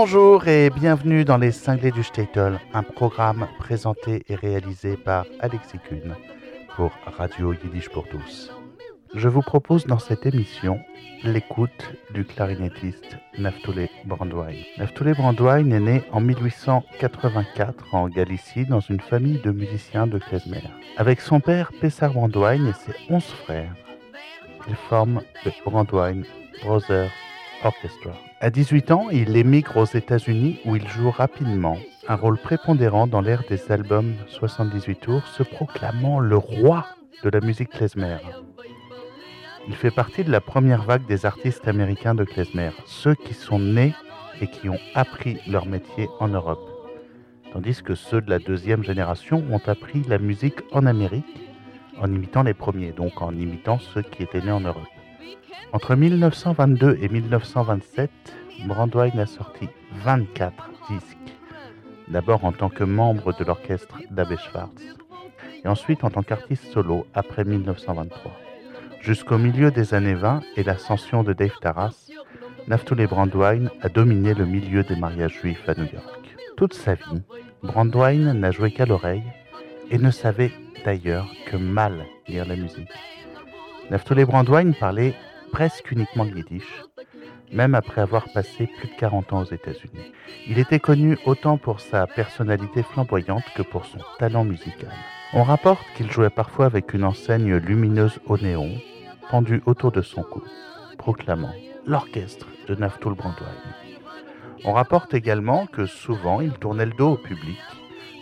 Bonjour et bienvenue dans les Cinglés du Statel, un programme présenté et réalisé par Alexis Kuhn pour Radio Yiddish pour tous. Je vous propose dans cette émission l'écoute du clarinettiste Naftule Brandwein. Naftule Brandwein est né en 1884 en Galicie dans une famille de musiciens de klezmer. Avec son père Pessar Brandwein et ses onze frères, il forme le Brandwein Brothers Orchestra. À 18 ans, il émigre aux États-Unis où il joue rapidement un rôle prépondérant dans l'ère des albums 78 tours, se proclamant le roi de la musique klezmer. Il fait partie de la première vague des artistes américains de klezmer, ceux qui sont nés et qui ont appris leur métier en Europe, tandis que ceux de la deuxième génération ont appris la musique en Amérique en imitant les premiers, donc en imitant ceux qui étaient nés en Europe. Entre 1922 et 1927, Brandwein a sorti 24 disques, d'abord en tant que membre de l'orchestre d'Abbé Schwartz, et ensuite en tant qu'artiste solo après 1923. Jusqu'au milieu des années 20 et l'ascension de Dave Taras, Naftule Brandwein a dominé le milieu des mariages juifs à New York. Toute sa vie, Brandwein n'a joué qu'à l'oreille et ne savait d'ailleurs que mal lire la musique. Naftule Brandwein parlait presque uniquement le yiddish, même après avoir passé plus de 40 ans aux États-Unis. Il était connu autant pour sa personnalité flamboyante que pour son talent musical. On rapporte qu'il jouait parfois avec une enseigne lumineuse au néon, pendue autour de son cou, proclamant l'orchestre de Naftul Brandwein. On rapporte également que souvent il tournait le dos au public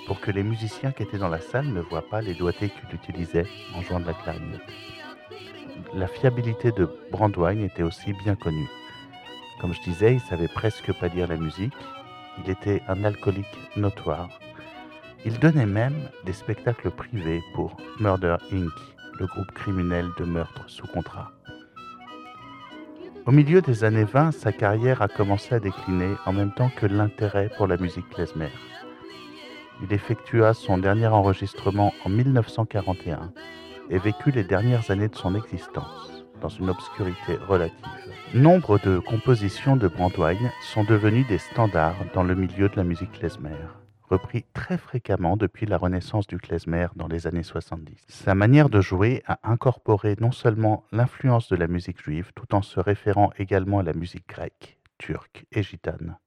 pour que les musiciens qui étaient dans la salle ne voient pas les doigtés qu'il utilisait en jouant de la clarinette. La fiabilité de Brandwein était aussi bien connue. Comme je disais, il savait presque pas lire la musique, il était un alcoolique notoire. Il donnait même des spectacles privés pour Murder Inc., le groupe criminel de meurtre sous contrat. Au milieu des années 20, sa carrière a commencé à décliner en même temps que l'intérêt pour la musique klezmer. Il effectua son dernier enregistrement en 1941 et vécut les dernières années de son existence dans une obscurité relative. Nombre de compositions de Brandwein sont devenues des standards dans le milieu de la musique klezmer, repris très fréquemment depuis la renaissance du klezmer dans les années 70. Sa manière de jouer a incorporé non seulement l'influence de la musique juive tout en se référant également à la musique grecque, turque et gitane.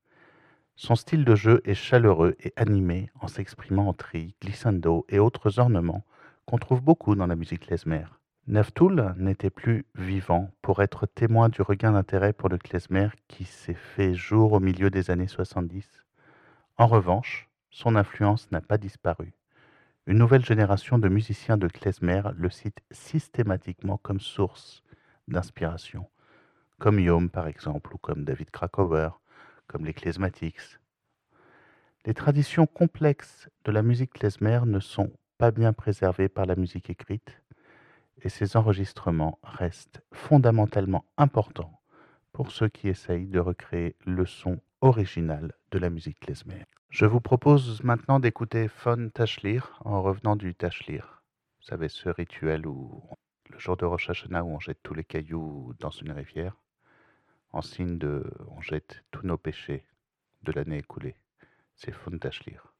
Son style de jeu est chaleureux et animé en s'exprimant en tri, glissando et autres ornements qu'on trouve beaucoup dans la musique klezmer. Naftoul n'était plus vivant pour être témoin du regain d'intérêt pour le klezmer qui s'est fait jour au milieu des années 70. En revanche, son influence n'a pas disparu. Une nouvelle génération de musiciens de klezmer le cite systématiquement comme source d'inspiration, comme Yom par exemple, ou comme David Krakower, comme les Klezmatics. Les traditions complexes de la musique klezmer ne sont pas bien préservées par la musique écrite, et ces enregistrements restent fondamentalement importants pour ceux qui essayent de recréer le son original de la musique klezmer. Je vous propose maintenant d'écouter Fon Tashlir en revenant du Tashlir. Vous savez, ce rituel où le jour de Rosh Hashanah où on jette tous les cailloux dans une rivière, en signe de on jette tous nos péchés de l'année écoulée. C'est Fon Tashlir.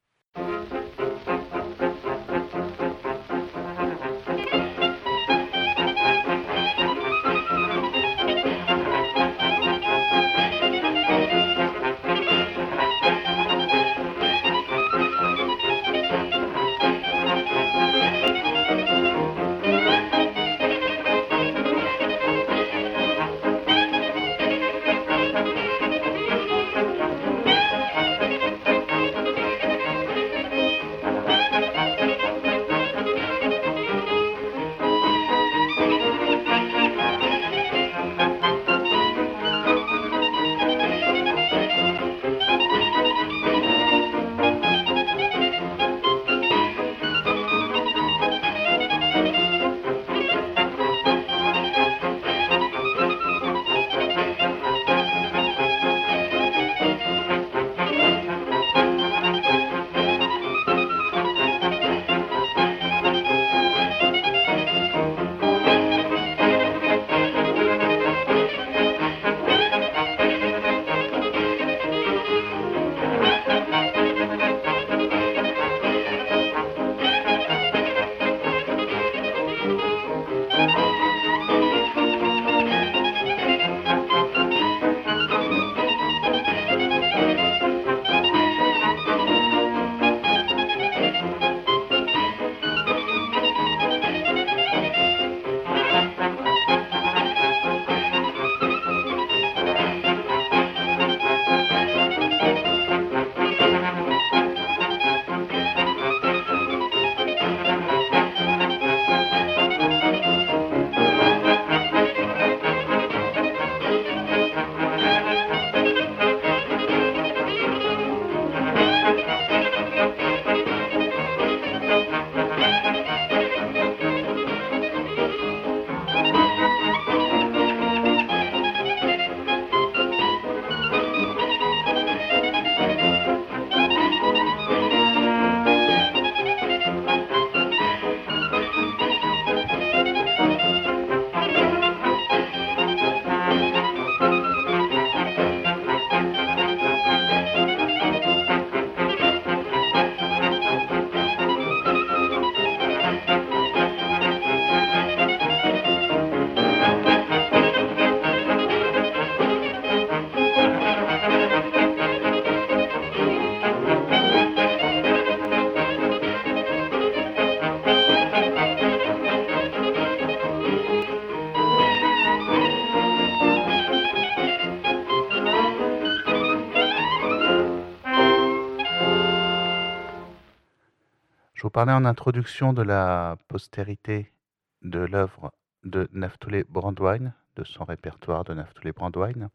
Parlais en introduction de la postérité de l'œuvre de Naftule Brandwine, de son répertoire de Naftule Brandwine.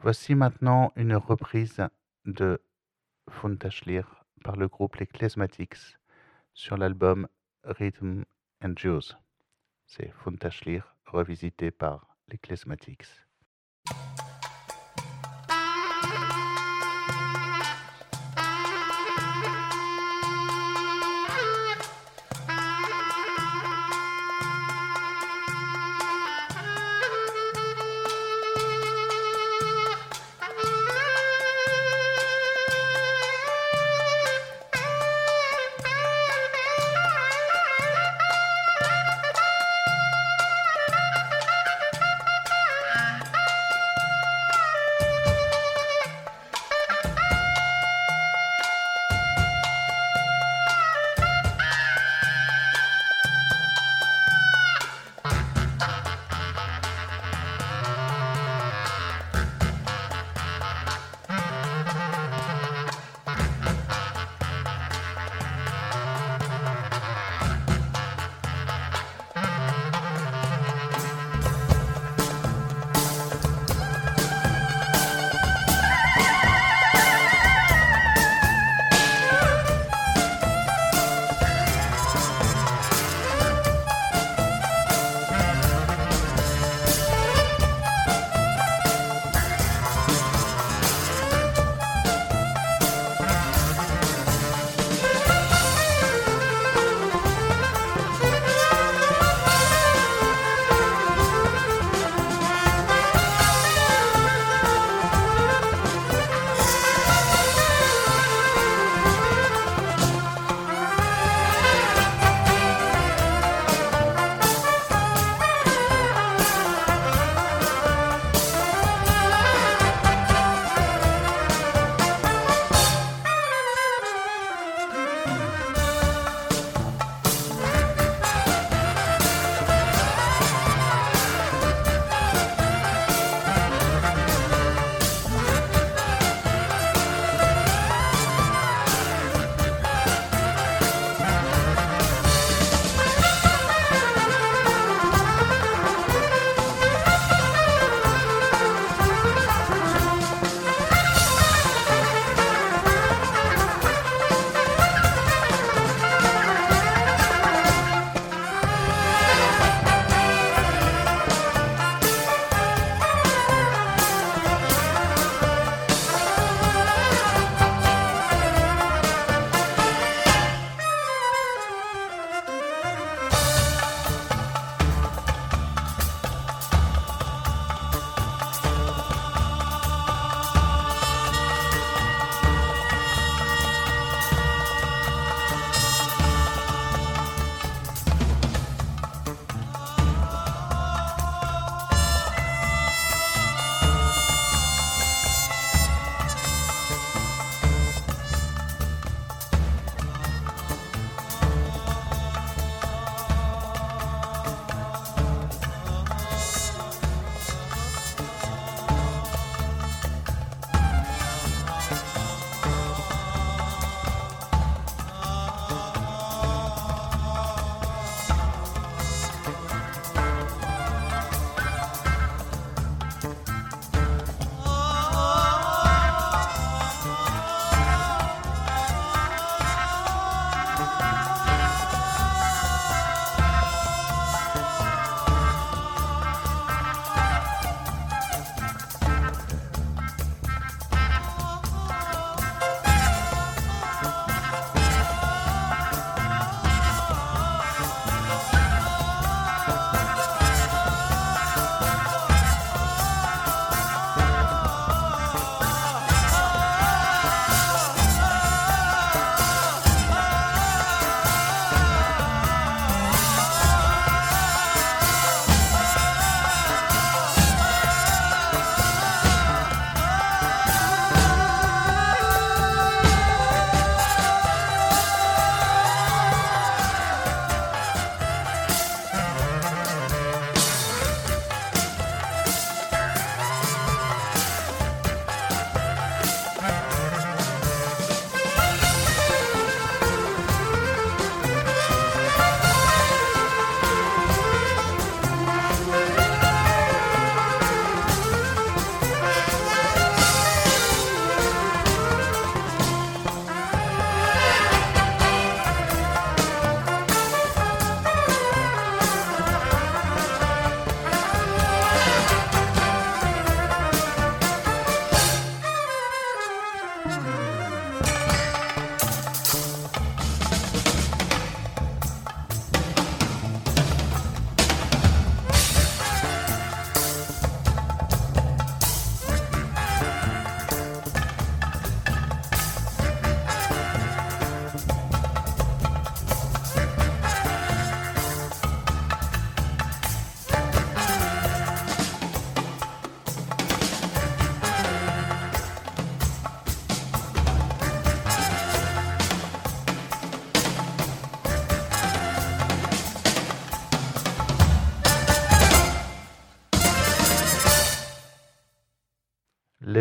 Voici maintenant une reprise de Funtashlir par le groupe Les Klezmatics sur l'album Rhythm and Jews. C'est Funtashlir revisité par les Klezmatics.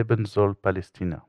Leben soll Palästina.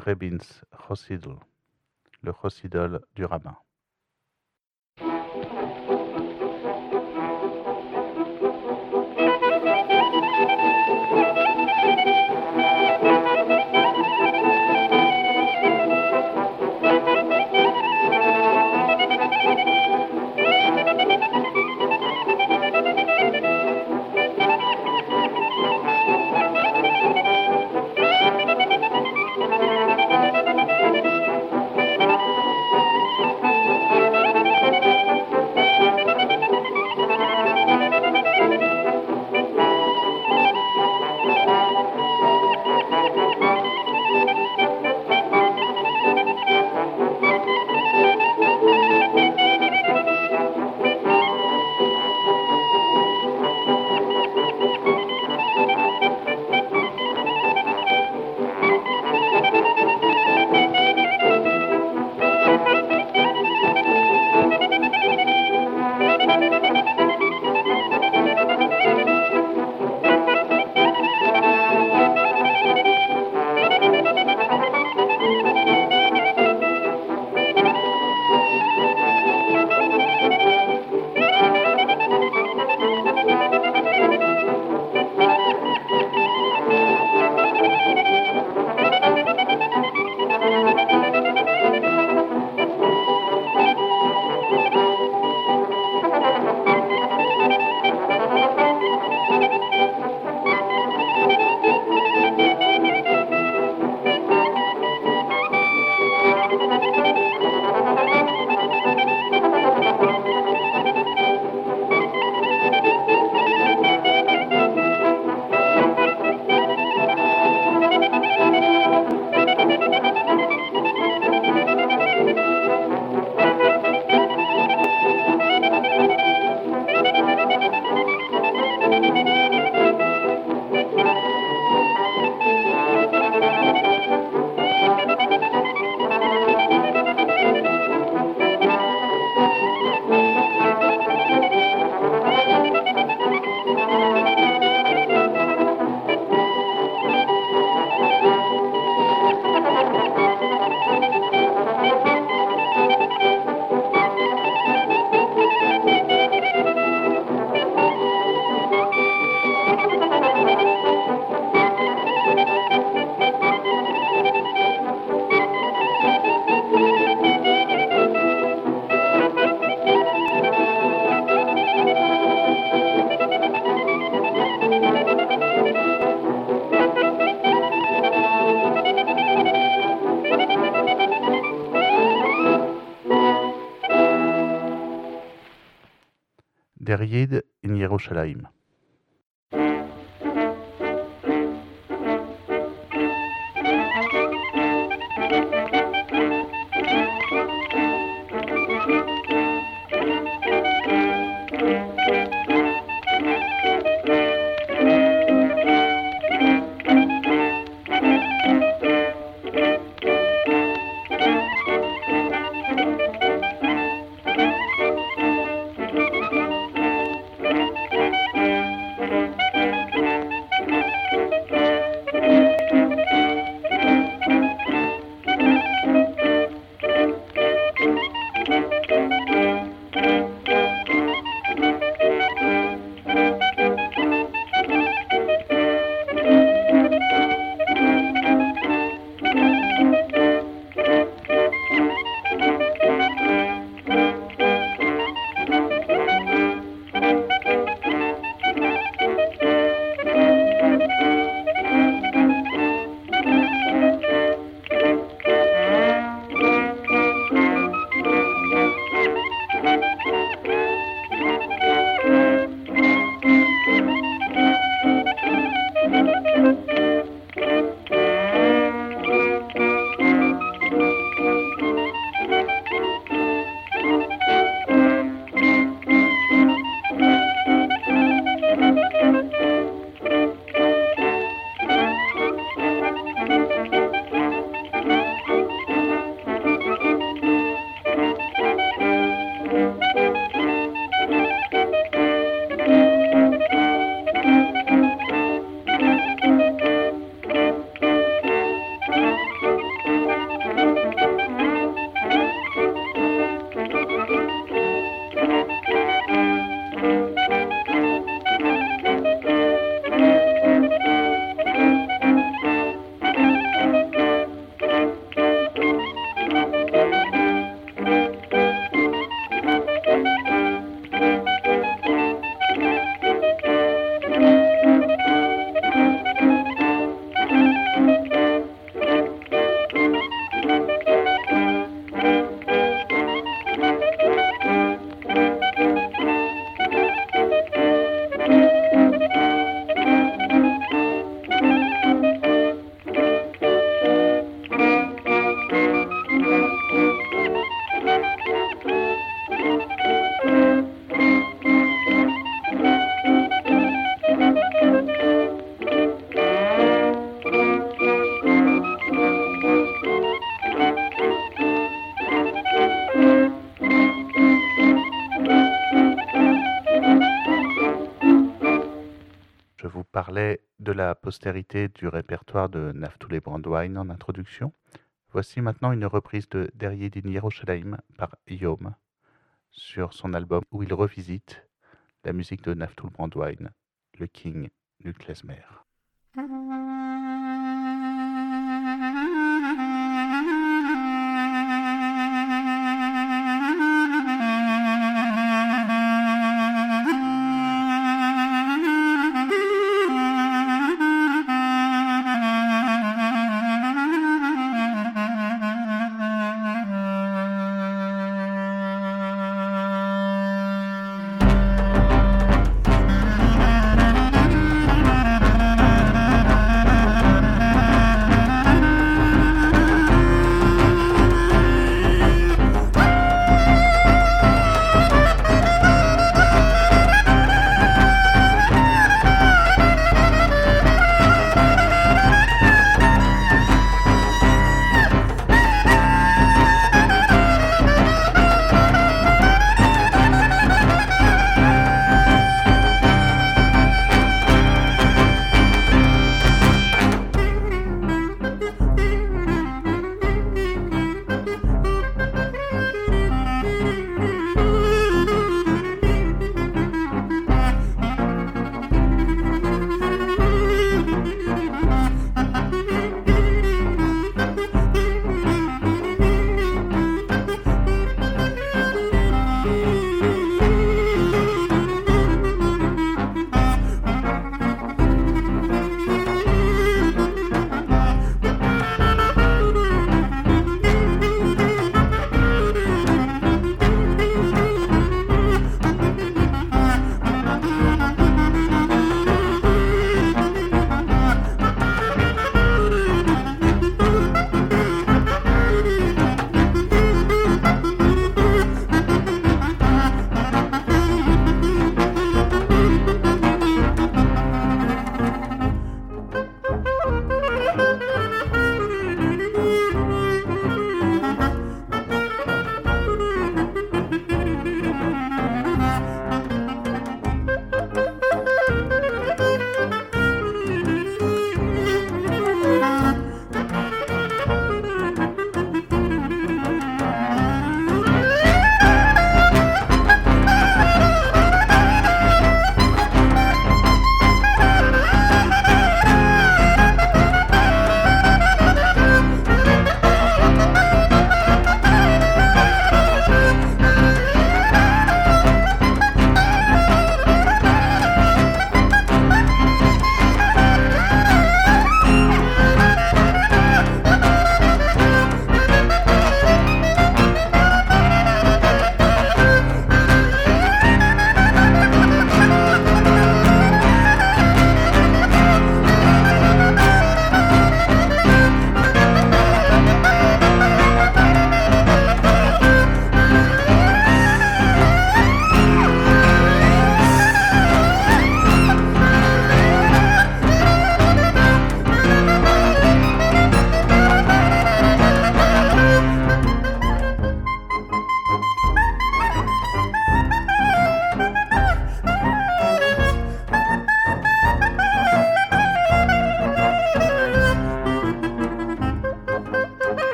Rebins Chosidl, le Chosidol du rabbin. In postérité du répertoire de Naftuli Brandwein en introduction, voici maintenant une reprise de Derrier din Yerushalayim par Yom sur son album où il revisite la musique de Naftul Brandwein, le King du klezmer.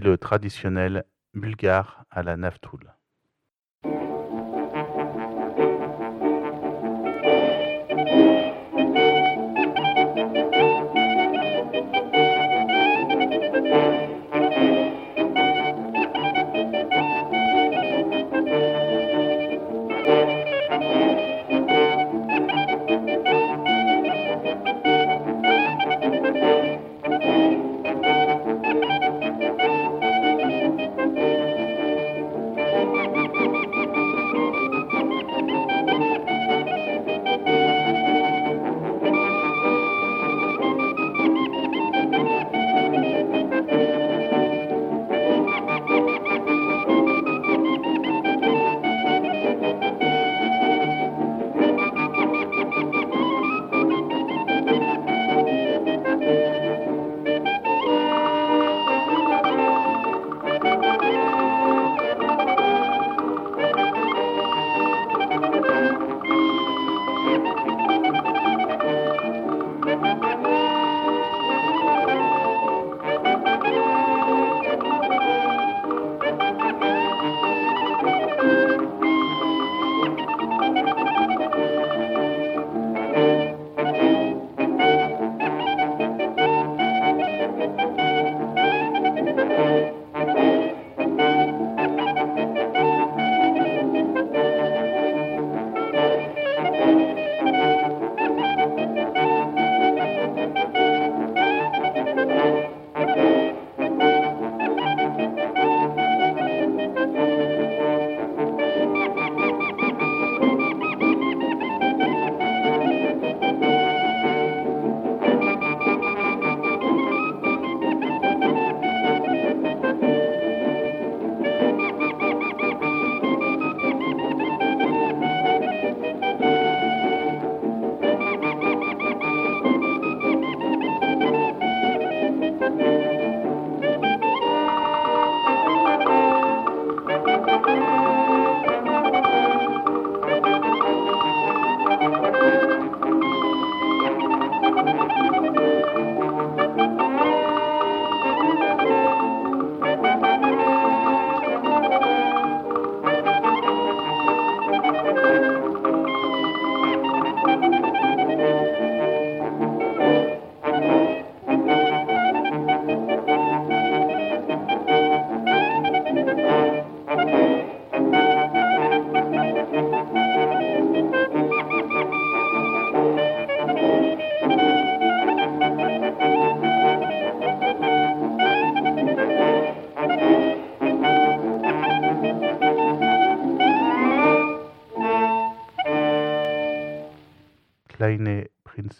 Le traditionnel bulgare à la naftoul.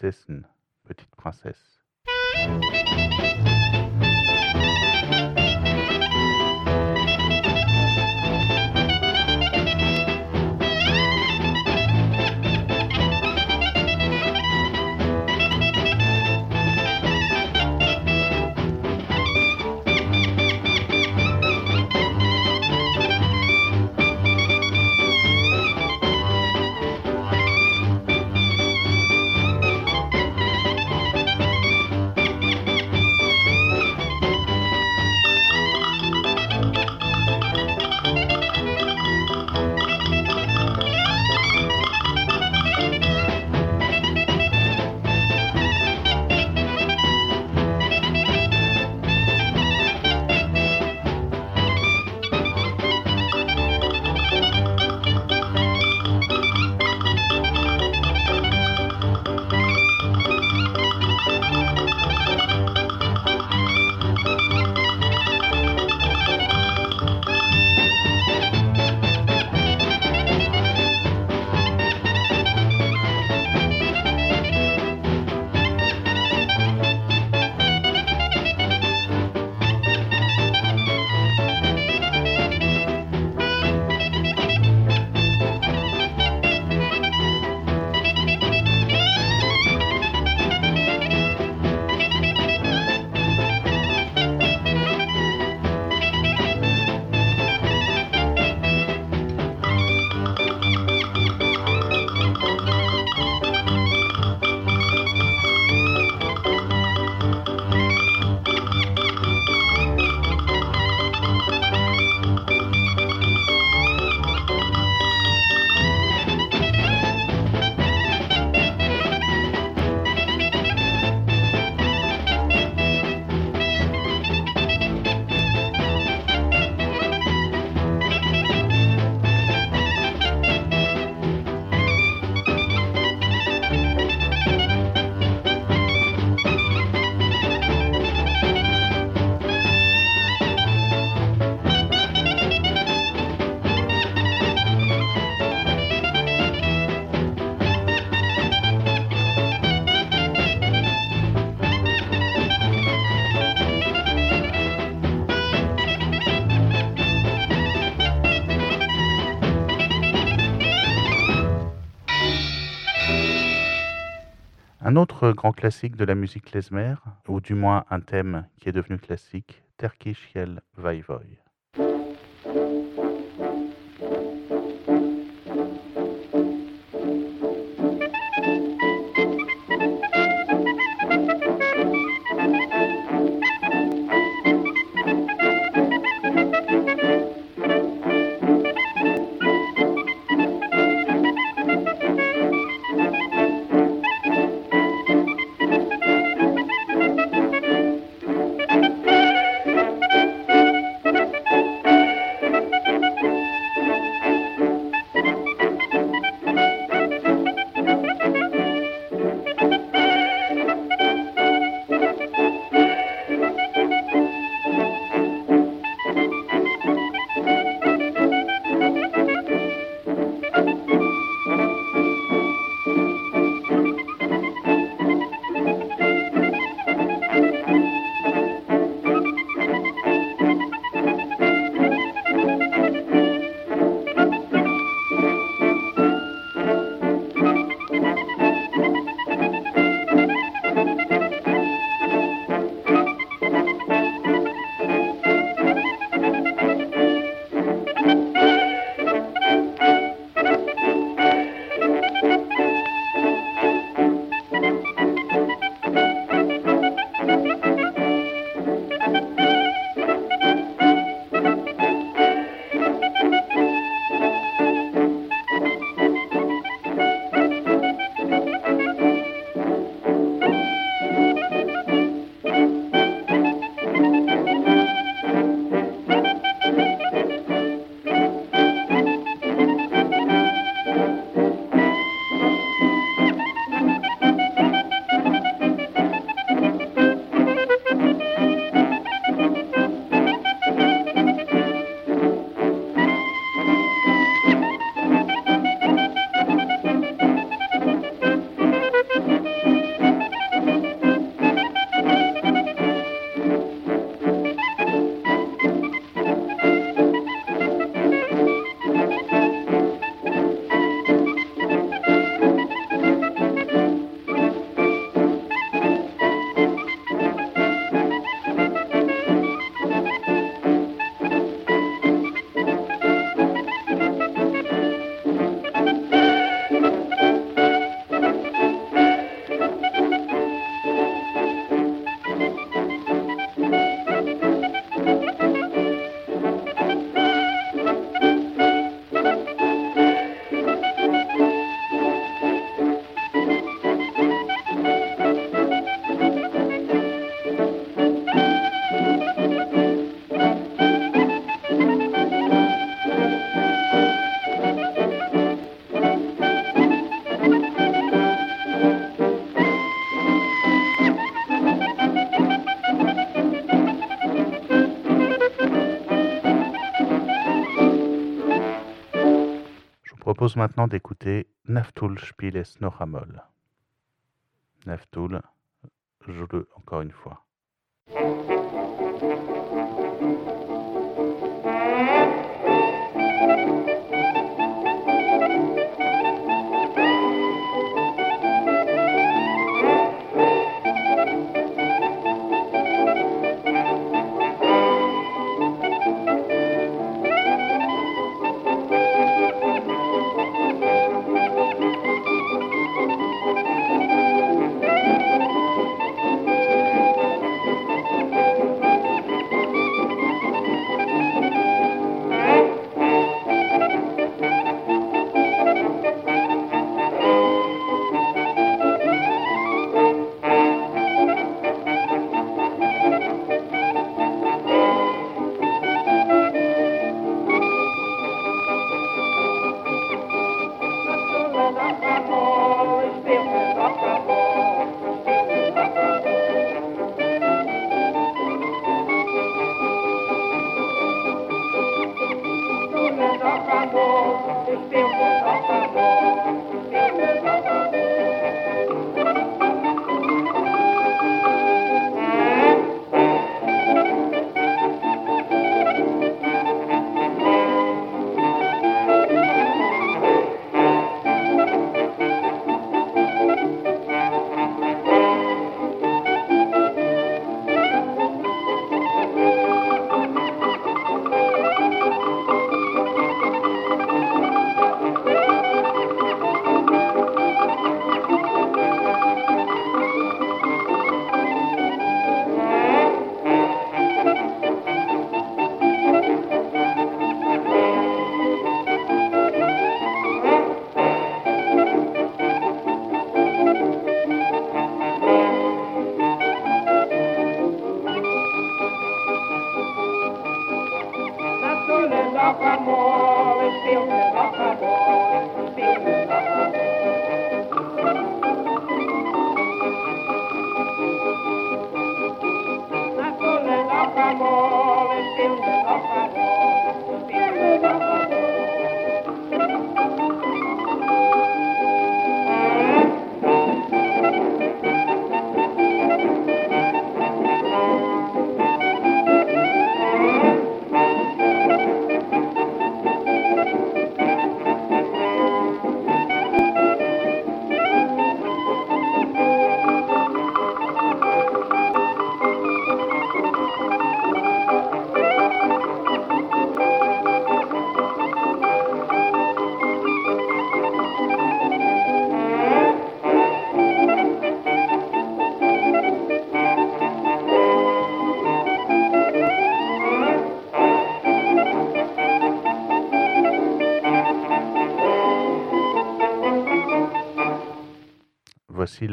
wissen Un autre grand classique de la musique klezmer, ou du moins un thème qui est devenu classique, Terkish Yel Vaivoy. Maintenant d'écouter Naftul Spiel noch einmal. Naftul, joue-le encore une fois.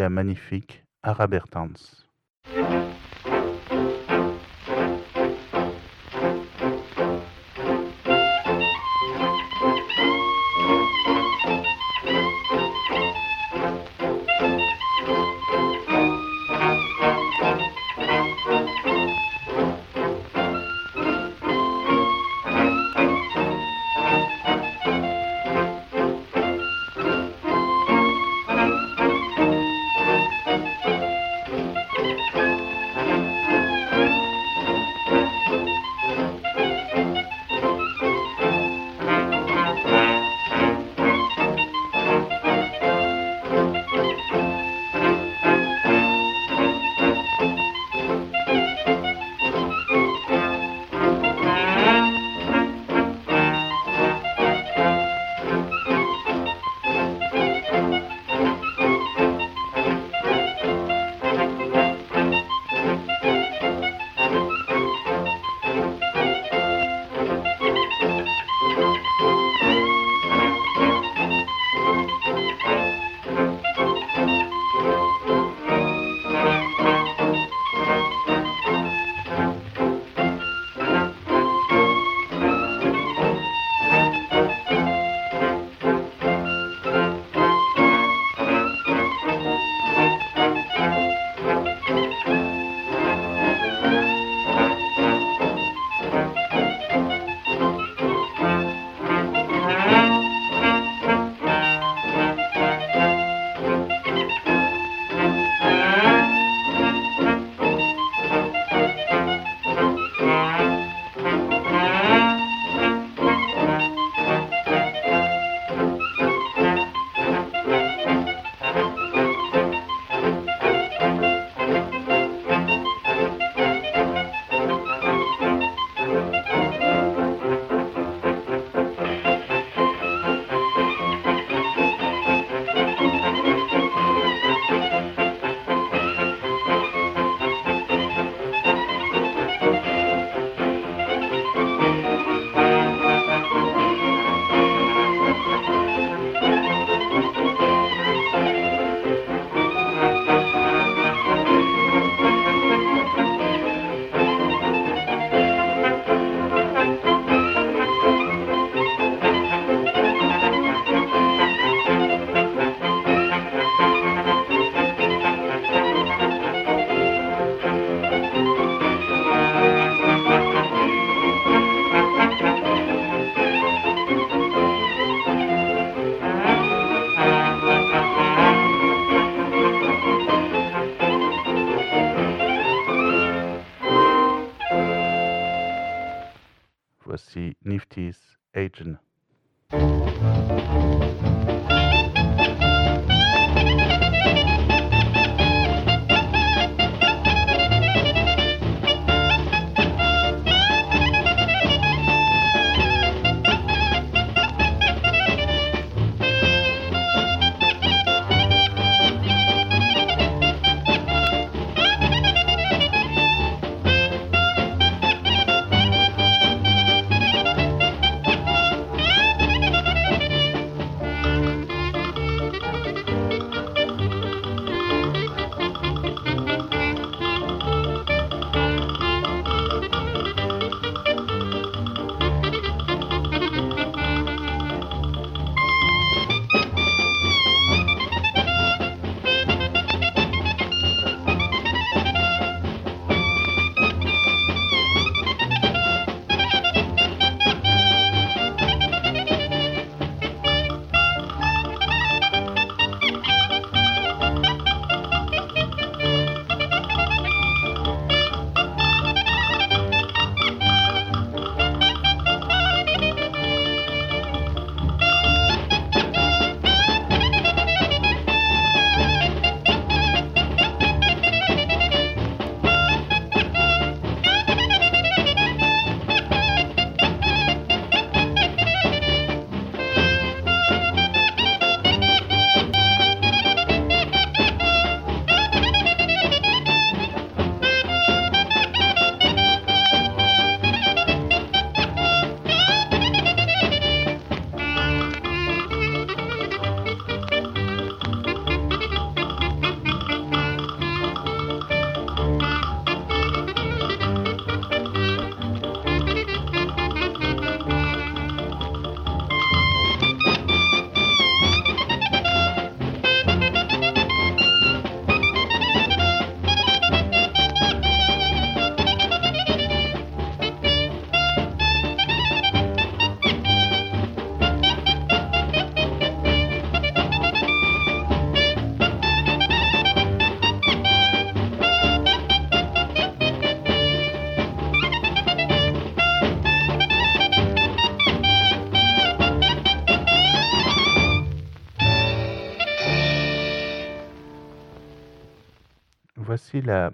La magnifique Arabertans. Voici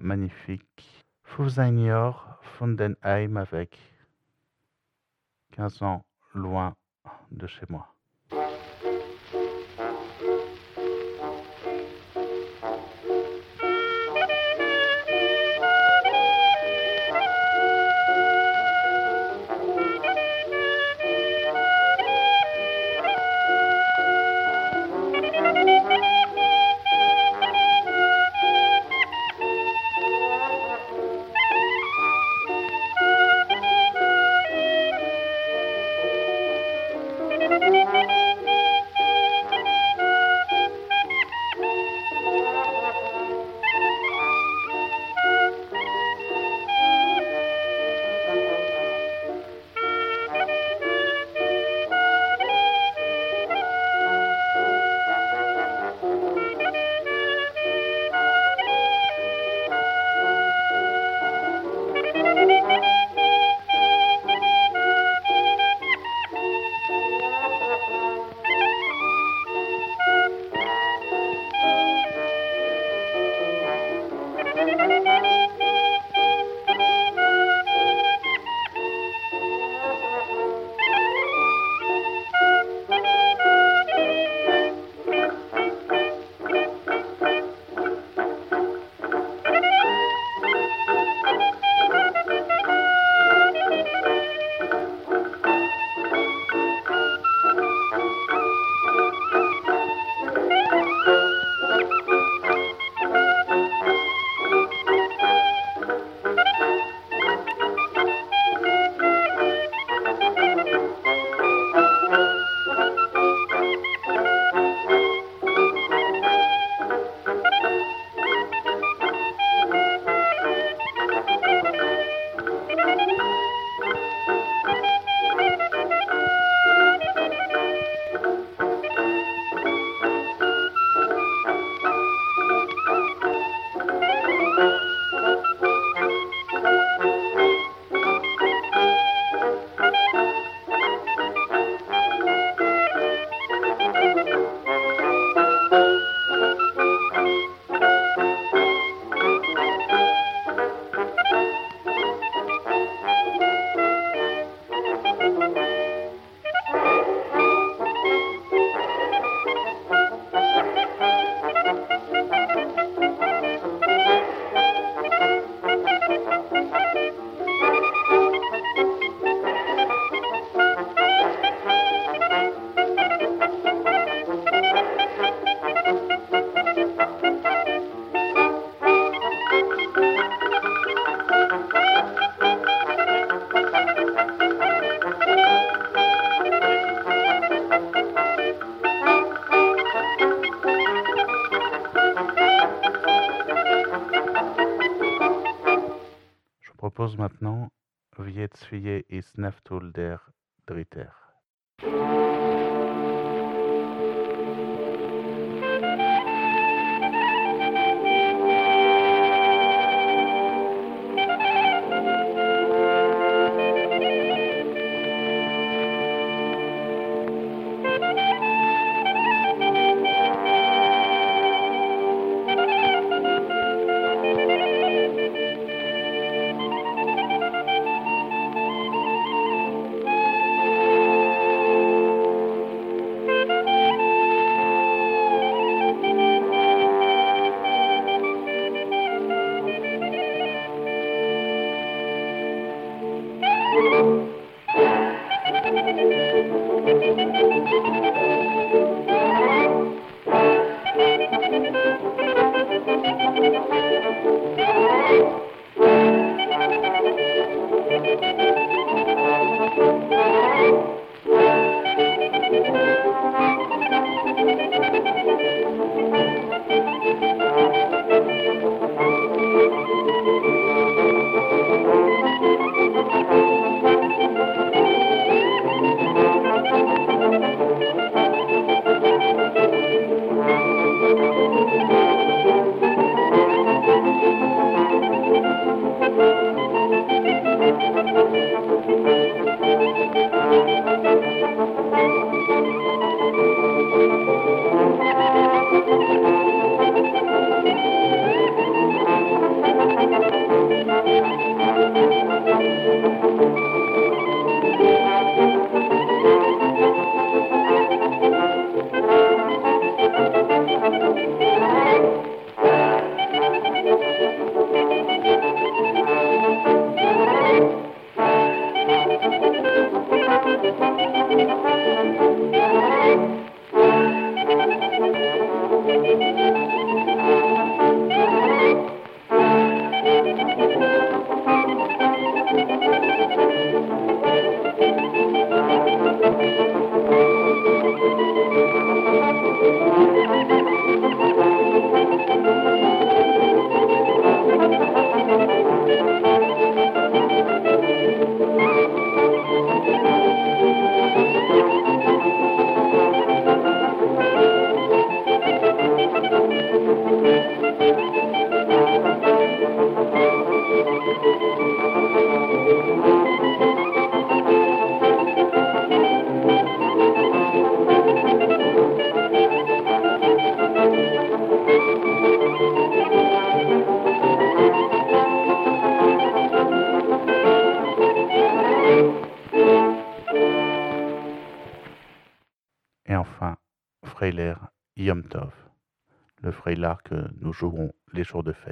magnifique Fuseinjor Fundenheim avec 15 ans loin de chez moi. Vietsvie is Jouerons les jours de fête.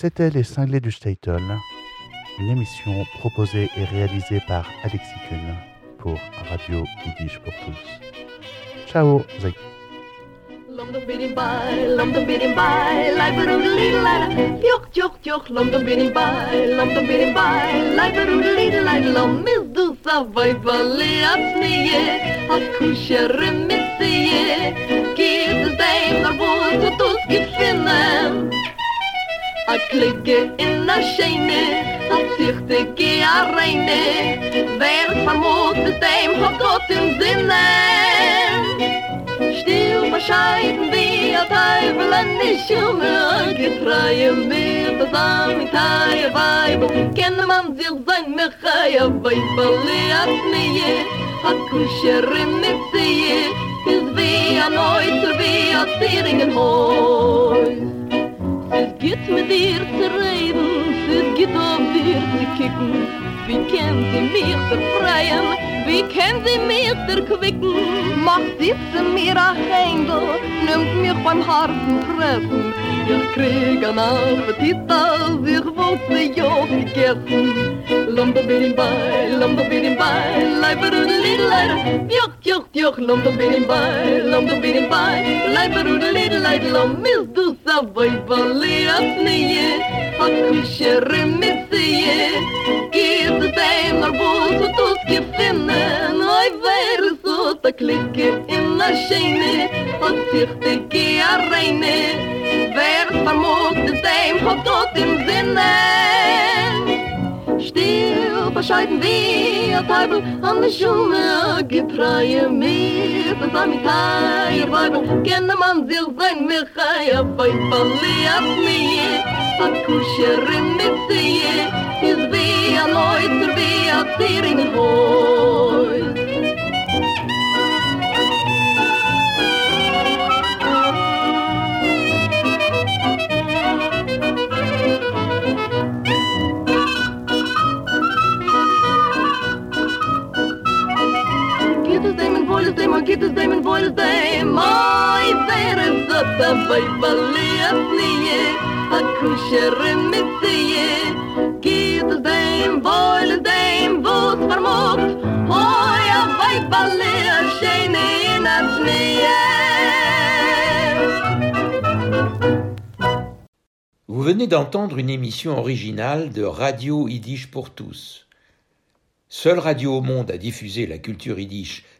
C'était Les Cinglés du Statel, une émission proposée et réalisée par Alexis Kuhn pour Radio Yiddish pour tous. Ciao, zay. A klicke in a scheine a zichte ge a reine. Wer vermut mit dem hat gott im sinne. Still bescheiden wie a teufel an die schume getreue mir das am mit teie weib kenne man sich sein mir chaya weibel leat nie a kusherin mit sie is wie a neuter wie a zieringen hoi Es geht mit dir zu reden, es geht auf dir zu kicken. Wie können sie mich befreien, wie können sie mich erquicken? Mach sitze mir ein Händel, nimmt mich beim harten Treffen, Ich krieg am Appetit, als ich wusste, wie ich gehe. Lombo bin im Bein, Lombo bin im Bein, Leiber und Liedleid. Joch, joch, joch, Lombo bin im Bein, Lombo bin im Bein, Leiber und Liedleid. Lomm ist du so, wo ich wolle, als nie, hat mich hier im Messie. Gibt es dem Arbus und das Gefinne, neu wäre es so, da klicke in der Schiene, hat sich die bescheiden wie a Teufel an der Schumme gepreie mir von seinem Teier Weibel kenne man sich sein mir chai a Beifel wie an mir a Kuschere mit sie ist wie a Neuzer wie a Tier in den Heu Vous venez d'entendre une émission originale de Radio Yiddish pour tous. Seule radio au monde à diffuser la culture yiddish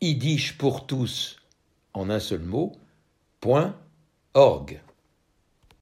www.yiddishpourtous en un seul mot, point org.